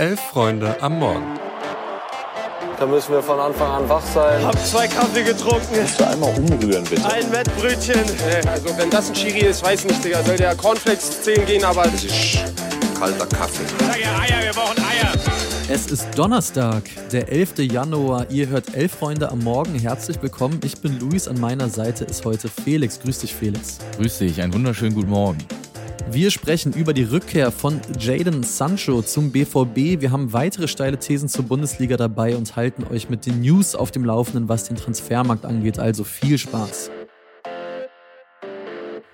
Elf Freunde am Morgen. Da müssen wir von Anfang an wach sein. Hab zwei Kaffee getrunken. Kannst du einmal umrühren, bitte? Ein Wettbrötchen. Also wenn das ein Chiri ist, weiß nicht, Digga. Soll der Cornflakes 10 gehen, aber... Das ist kalter Kaffee. Sag ja Eier, wir brauchen Eier. Es ist Donnerstag, der 11. Januar. Ihr hört Elf Freunde am Morgen. Herzlich willkommen. Ich bin Luis. An meiner Seite ist heute Felix. Grüß dich, Felix. Grüß dich, einen wunderschönen guten Morgen. Wir sprechen über die Rückkehr von Jaden Sancho zum BVB. Wir haben weitere steile Thesen zur Bundesliga dabei und halten euch mit den News auf dem Laufenden, was den Transfermarkt angeht. Also viel Spaß.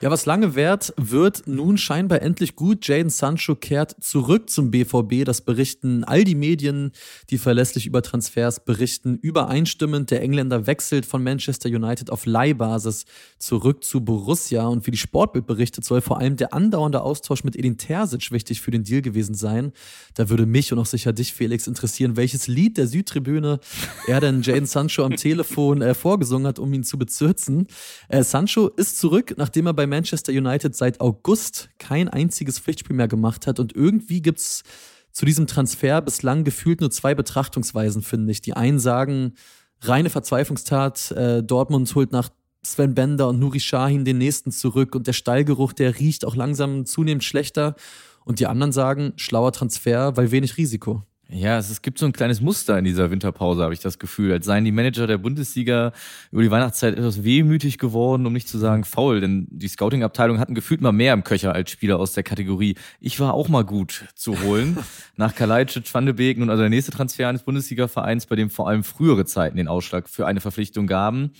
Ja, was lange währt, wird nun scheinbar endlich gut. Jaden Sancho kehrt zurück zum BVB. Das berichten all die Medien, die verlässlich über Transfers berichten. Übereinstimmend, der Engländer wechselt von Manchester United auf Leihbasis zurück zu Borussia. Und wie die Sportbild berichtet, soll vor allem der andauernde Austausch mit Edin Terzic wichtig für den Deal gewesen sein. Da würde mich und auch sicher dich, Felix, interessieren, welches Lied der Südtribüne er denn Jaden Sancho am Telefon äh, vorgesungen hat, um ihn zu bezürzen. Äh, Sancho ist zurück, nachdem er bei Manchester United seit August kein einziges Pflichtspiel mehr gemacht hat. Und irgendwie gibt es zu diesem Transfer bislang gefühlt nur zwei Betrachtungsweisen, finde ich. Die einen sagen, reine Verzweiflungstat, äh, Dortmund holt nach Sven Bender und Nuri Sahin den nächsten zurück und der Stallgeruch, der riecht auch langsam zunehmend schlechter. Und die anderen sagen, schlauer Transfer, weil wenig Risiko. Ja, es, es gibt so ein kleines Muster in dieser Winterpause, habe ich das Gefühl. Als seien die Manager der Bundesliga über die Weihnachtszeit etwas wehmütig geworden, um nicht zu sagen faul. Denn die Scouting-Abteilung hatten gefühlt mal mehr im Köcher als Spieler aus der Kategorie. Ich war auch mal gut zu holen. Nach Kalajdzic, Van de Beek nun also der nächste Transfer eines Bundesliga-Vereins, bei dem vor allem frühere Zeiten den Ausschlag für eine Verpflichtung gaben.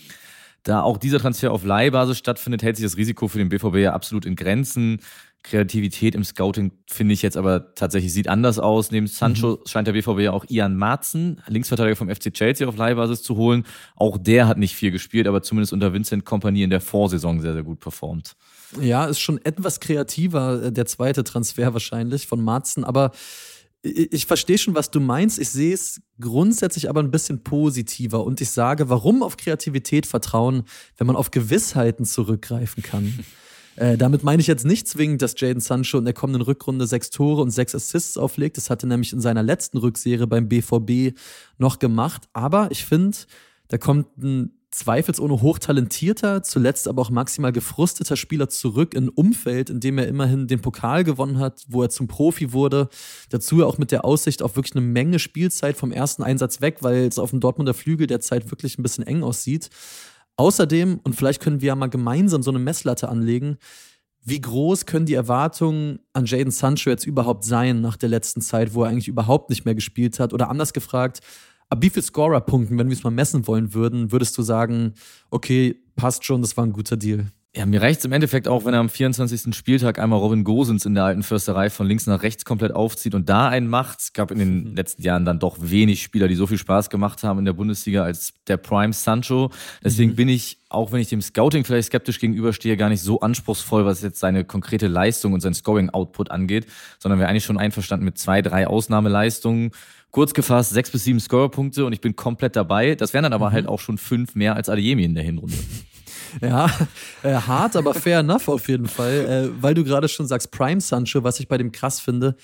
Da auch dieser Transfer auf Leihbasis stattfindet, hält sich das Risiko für den BVB ja absolut in Grenzen. Kreativität im Scouting finde ich jetzt aber tatsächlich sieht anders aus. Neben Sancho mhm. scheint der BVB ja auch Ian Marzen, Linksverteidiger vom FC Chelsea, auf Leihbasis zu holen. Auch der hat nicht viel gespielt, aber zumindest unter Vincent Kompanie in der Vorsaison sehr, sehr gut performt. Ja, ist schon etwas kreativer, äh, der zweite Transfer wahrscheinlich von Marzen, aber ich verstehe schon, was du meinst. Ich sehe es grundsätzlich aber ein bisschen positiver und ich sage, warum auf Kreativität vertrauen, wenn man auf Gewissheiten zurückgreifen kann. Äh, damit meine ich jetzt nicht zwingend, dass Jaden Sancho in der kommenden Rückrunde sechs Tore und sechs Assists auflegt. Das hat er nämlich in seiner letzten Rückserie beim BVB noch gemacht. Aber ich finde, da kommt ein zweifelsohne hochtalentierter, zuletzt aber auch maximal gefrusteter Spieler zurück in ein Umfeld, in dem er immerhin den Pokal gewonnen hat, wo er zum Profi wurde. Dazu auch mit der Aussicht auf wirklich eine Menge Spielzeit vom ersten Einsatz weg, weil es auf dem Dortmunder Flügel derzeit wirklich ein bisschen eng aussieht. Außerdem, und vielleicht können wir ja mal gemeinsam so eine Messlatte anlegen, wie groß können die Erwartungen an Jaden Sancho jetzt überhaupt sein nach der letzten Zeit, wo er eigentlich überhaupt nicht mehr gespielt hat? Oder anders gefragt, ab wie viel Scorer-Punkten, wenn wir es mal messen wollen würden, würdest du sagen, okay, passt schon, das war ein guter Deal? Ja, mir reicht es im Endeffekt auch, wenn er am 24. Spieltag einmal Robin Gosens in der alten Fürsterei von links nach rechts komplett aufzieht und da einen macht. Es gab in den mhm. letzten Jahren dann doch wenig Spieler, die so viel Spaß gemacht haben in der Bundesliga als der Prime Sancho. Deswegen mhm. bin ich, auch wenn ich dem Scouting vielleicht skeptisch gegenüberstehe, gar nicht so anspruchsvoll, was jetzt seine konkrete Leistung und sein Scoring-Output angeht, sondern wäre eigentlich schon einverstanden mit zwei, drei Ausnahmeleistungen. Kurz gefasst, sechs bis sieben Scorerpunkte und ich bin komplett dabei. Das wären dann aber mhm. halt auch schon fünf mehr als Adeyemi in der Hinrunde. Ja, äh, hart, aber fair enough auf jeden Fall. Äh, weil du gerade schon sagst, Prime Sancho, was ich bei dem krass finde,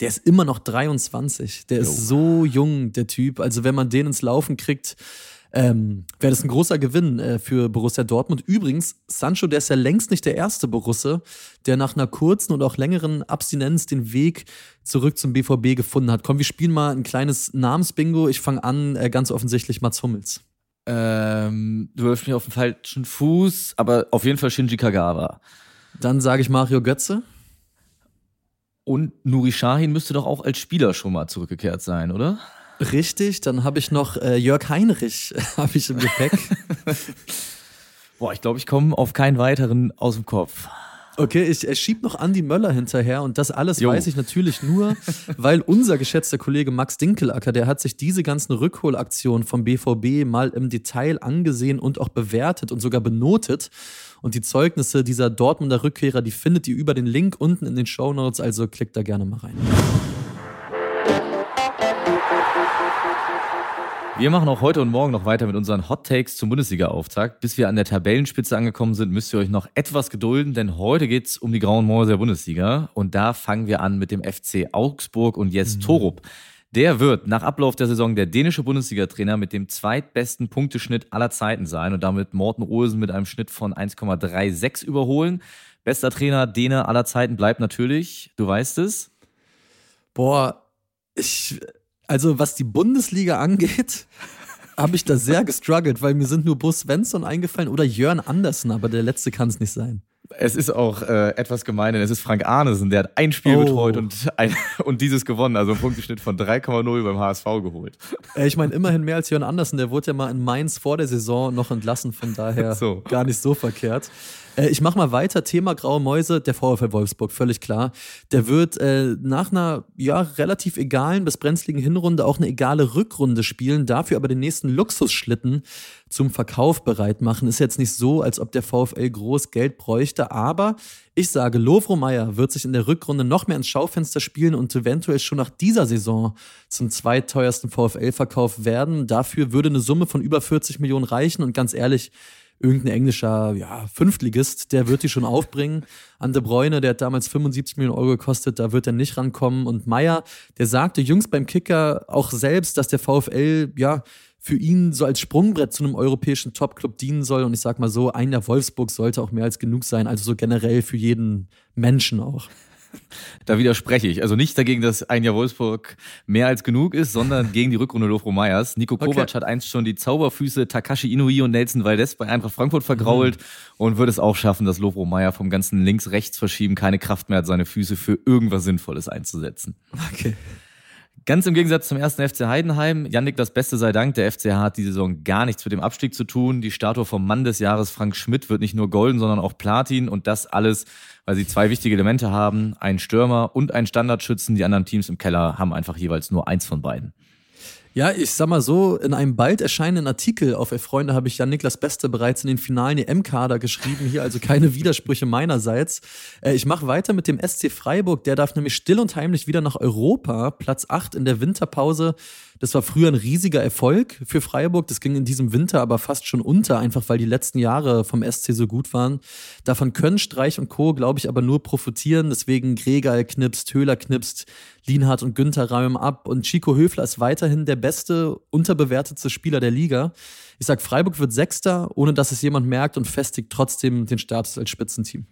der ist immer noch 23. Der ist so jung, der Typ. Also, wenn man den ins Laufen kriegt, ähm, wäre das ein großer Gewinn äh, für Borussia Dortmund. Übrigens, Sancho, der ist ja längst nicht der erste Borusse, der nach einer kurzen und auch längeren Abstinenz den Weg zurück zum BVB gefunden hat. Komm, wir spielen mal ein kleines Namensbingo. Ich fange an, äh, ganz offensichtlich Mats Hummels. Ähm, du wirfst mich auf den falschen Fuß, aber auf jeden Fall Shinji Kagawa. Dann sage ich Mario Götze. Und Nuri Sahin müsste doch auch als Spieler schon mal zurückgekehrt sein, oder? Richtig, dann habe ich noch äh, Jörg Heinrich habe ich im Gepäck. Boah, ich glaube, ich komme auf keinen weiteren aus dem Kopf. Okay, ich, schieb noch Andi Möller hinterher und das alles jo. weiß ich natürlich nur, weil unser geschätzter Kollege Max Dinkelacker, der hat sich diese ganzen Rückholaktionen vom BVB mal im Detail angesehen und auch bewertet und sogar benotet. Und die Zeugnisse dieser Dortmunder Rückkehrer, die findet ihr über den Link unten in den Show Notes, also klickt da gerne mal rein. Wir machen auch heute und morgen noch weiter mit unseren Hot Takes zum Bundesliga-Auftakt. Bis wir an der Tabellenspitze angekommen sind, müsst ihr euch noch etwas gedulden, denn heute geht's um die grauen Mäuse der Bundesliga. Und da fangen wir an mit dem FC Augsburg und Jes Torup. Der wird nach Ablauf der Saison der dänische Bundesliga-Trainer mit dem zweitbesten Punkteschnitt aller Zeiten sein und damit Morten Olsen mit einem Schnitt von 1,36 überholen. Bester Trainer Däne aller Zeiten bleibt natürlich, du weißt es. Boah, ich, also was die Bundesliga angeht, habe ich da sehr gestruggelt, weil mir sind nur Bus Svensson eingefallen oder Jörn Andersen, aber der letzte kann es nicht sein. Es ist auch äh, etwas gemein, denn es ist Frank Arnesen, der hat ein Spiel Oh. betreut und, ein, und dieses gewonnen, also einen Punkteschnitt von 3,0 beim HSV geholt. Äh, ich meine, immerhin mehr als Jörn Andersen, der wurde ja mal in Mainz vor der Saison noch entlassen, von daher So. gar nicht so verkehrt. Äh, ich mache mal weiter, Thema Graue Mäuse, der VfL Wolfsburg, völlig klar. Der wird äh, nach einer ja, relativ egalen bis brenzligen Hinrunde auch eine egale Rückrunde spielen, dafür aber den nächsten Luxusschlitten zum Verkauf bereit machen. Ist jetzt nicht so, als ob der VfL groß Geld bräuchte, aber ich sage, Lovro Meyer wird sich in der Rückrunde noch mehr ins Schaufenster spielen und eventuell schon nach dieser Saison zum zweitteuersten VfL-Verkauf werden. Dafür würde eine Summe von über 40 Millionen reichen und ganz ehrlich, irgendein englischer ja, Fünftligist, der wird die schon aufbringen. An De Bruyne, der hat damals 75 Millionen Euro gekostet, da wird er nicht rankommen. Und Meyer, der sagte jüngst beim Kicker auch selbst, dass der VfL ja für ihn so als Sprungbrett zu einem europäischen Topclub dienen soll. Und ich sag mal so, ein Jahr Wolfsburg sollte auch mehr als genug sein. Also so generell für jeden Menschen auch. Da widerspreche ich. Also nicht dagegen, dass ein Jahr Wolfsburg mehr als genug ist, sondern gegen die Rückrunde Lofro Meyers. Nico Okay. Kovac hat einst schon die Zauberfüße Takashi Inui und Nelson Valdez bei Eintracht Frankfurt vergrault und wird es auch schaffen, dass Lofro Meyer vom ganzen links-rechts verschieben keine Kraft mehr hat, seine Füße für irgendwas Sinnvolles einzusetzen. Okay. Ganz im Gegensatz zum ersten FC Heidenheim, Yannick, das Beste sei Dank, der FCH hat die Saison gar nichts mit dem Abstieg zu tun. Die Statue vom Mann des Jahres Frank Schmidt wird nicht nur golden, sondern auch Platin und das alles, weil sie zwei wichtige Elemente haben, einen Stürmer und einen Standardschützen. Die anderen Teams im Keller haben einfach jeweils nur eins von beiden. Ja, ich sag mal so, in einem bald erscheinenden Artikel auf Elf Freunde habe ich Jan Niklas Beste bereits in den finalen EM-Kader geschrieben. Hier also keine Widersprüche meinerseits. Äh, ich mache weiter mit dem SC Freiburg. Der darf nämlich still und heimlich wieder nach Europa. Platz 8 in der Winterpause. Das war früher ein riesiger Erfolg für Freiburg. Das ging in diesem Winter aber fast schon unter, einfach weil die letzten Jahre vom SC so gut waren. Davon können Streich und Co., glaube ich, aber nur profitieren. Deswegen Gregal knipst, Höhler knipst, Lienhardt und Günther räumen ab. Und Chico Höfler ist weiterhin der beste, unterbewertetste Spieler der Liga. Ich sag, Freiburg wird Sechster, ohne dass es jemand merkt und festigt trotzdem den Status als Spitzenteam.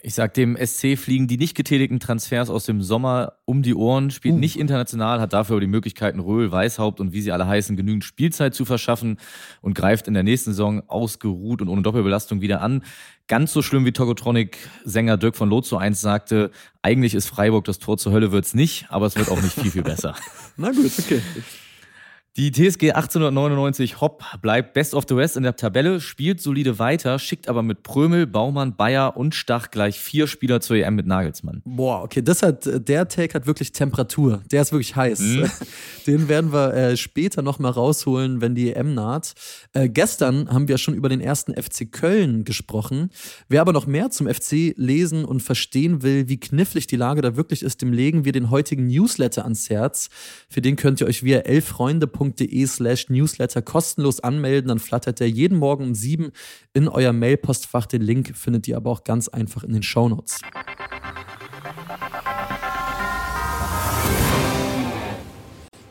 Ich sag dem SC fliegen die nicht getätigten Transfers aus dem Sommer um die Ohren, spielt nicht international, hat dafür aber die Möglichkeiten, Röhl, Weißhaupt und wie sie alle heißen, genügend Spielzeit zu verschaffen und greift in der nächsten Saison ausgeruht und ohne Doppelbelastung wieder an. Ganz so schlimm wie Togotronic-Sänger Dirk von Lotso einst sagte, eigentlich ist Freiburg das Tor zur Hölle wird's nicht, aber es wird auch nicht viel, viel besser. Na gut, okay. Die TSG 1899 Hopp bleibt Best of the West in der Tabelle, spielt solide weiter, schickt aber mit Prömel, Baumann, Bayer und Stach gleich vier Spieler zur EM mit Nagelsmann. Boah, okay, das hat, der Take hat wirklich Temperatur. Der ist wirklich heiß. Den werden wir äh, später nochmal rausholen, wenn die EM naht. Äh, gestern haben wir schon über den ersten FC Köln gesprochen. Wer aber noch mehr zum FC lesen und verstehen will, wie knifflig die Lage da wirklich ist, dem legen wir den heutigen Newsletter ans Herz. Für den könnt ihr euch via elffreunde.de slash newsletter kostenlos anmelden. Dann flattert er jeden Morgen um sieben in euer Mailpostfach. Den Link findet ihr aber auch ganz einfach in den Shownotes.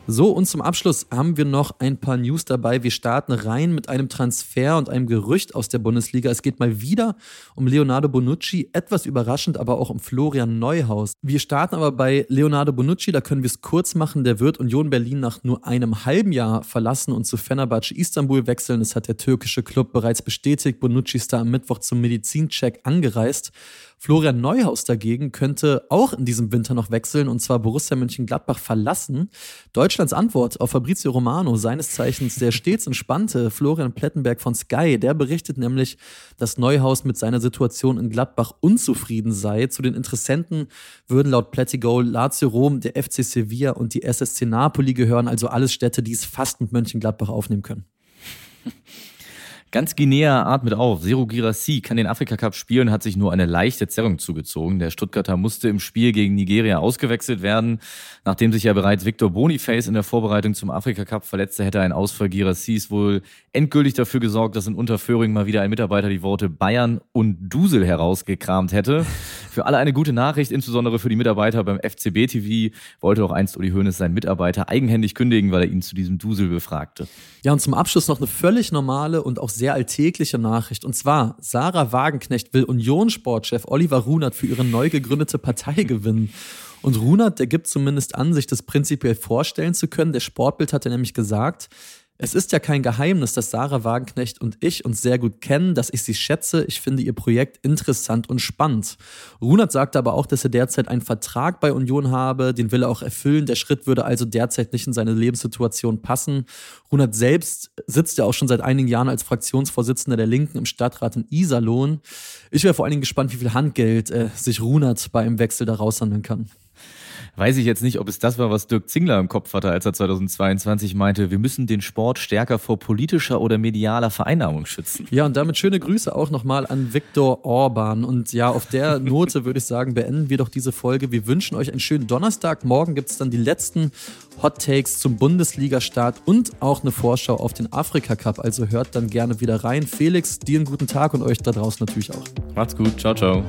So, und zum Abschluss haben wir noch ein paar News dabei. Wir starten rein mit einem Transfer und einem Gerücht aus der Bundesliga. Es geht mal wieder um Leonardo Bonucci, etwas überraschend, aber auch um Florian Neuhaus. Wir starten aber bei Leonardo Bonucci, da können wir es kurz machen. Der wird Union Berlin nach nur einem halben Jahr verlassen und zu Fenerbahce Istanbul wechseln. Das hat der türkische Club bereits bestätigt. Bonucci ist da am Mittwoch zum Medizincheck angereist. Florian Neuhaus dagegen könnte auch in diesem Winter noch wechseln und zwar Borussia Mönchengladbach verlassen. Deutschlands Antwort auf Fabrizio Romano, seines Zeichens der stets entspannte Florian Plettenberg von Sky, der berichtet nämlich, dass Neuhaus mit seiner Situation in Gladbach unzufrieden sei. Zu den Interessenten würden laut Plättigo Lazio Rom, der FC Sevilla und die SSC Napoli gehören, also alles Städte, die es fast mit Mönchengladbach aufnehmen können. Ganz Guinea atmet auf. Zero Girassi kann den Afrika-Cup spielen, hat sich nur eine leichte Zerrung zugezogen. Der Stuttgarter musste im Spiel gegen Nigeria ausgewechselt werden. Nachdem sich ja bereits Victor Boniface in der Vorbereitung zum Afrika-Cup verletzte, hätte ein Ausfall Girassis wohl endgültig dafür gesorgt, dass in Unterföhring mal wieder ein Mitarbeiter die Worte Bayern und Dusel herausgekramt hätte. Für alle eine gute Nachricht, insbesondere für die Mitarbeiter beim FCB TV, wollte auch einst Uli Hoeneß seinen Mitarbeiter eigenhändig kündigen, weil er ihn zu diesem Dusel befragte. Ja, und zum Abschluss noch eine völlig normale und auch sehr alltägliche Nachricht. Und zwar, Sarah Wagenknecht will Unionssportchef Oliver Runert für ihre neu gegründete Partei gewinnen. Und Runert, der gibt zumindest an, sich das prinzipiell vorstellen zu können. Der Sportbild hat ja nämlich gesagt, es ist ja kein Geheimnis, dass Sarah Wagenknecht und ich uns sehr gut kennen, dass ich sie schätze. Ich finde ihr Projekt interessant und spannend. Runert sagte aber auch, dass er derzeit einen Vertrag bei Union habe, den will er auch erfüllen. Der Schritt würde also derzeit nicht in seine Lebenssituation passen. Runert selbst sitzt ja auch schon seit einigen Jahren als Fraktionsvorsitzender der Linken im Stadtrat in Iserlohn. Ich wäre vor allen Dingen gespannt, wie viel Handgeld äh, sich Runert bei einem Wechsel da raushandeln kann weiß ich jetzt nicht, ob es das war, was Dirk Zingler im Kopf hatte, als er 2022 meinte, wir müssen den Sport stärker vor politischer oder medialer Vereinnahmung schützen. Ja, und damit schöne Grüße auch nochmal an Viktor Orban. Und ja, auf der Note würde ich sagen, beenden wir doch diese Folge. Wir wünschen euch einen schönen Donnerstag. Morgen gibt es dann die letzten Hot Takes zum Bundesliga-Start und auch eine Vorschau auf den Afrika Cup. Also hört dann gerne wieder rein. Felix, dir einen guten Tag und euch da draußen natürlich auch. Macht's gut. Ciao, ciao.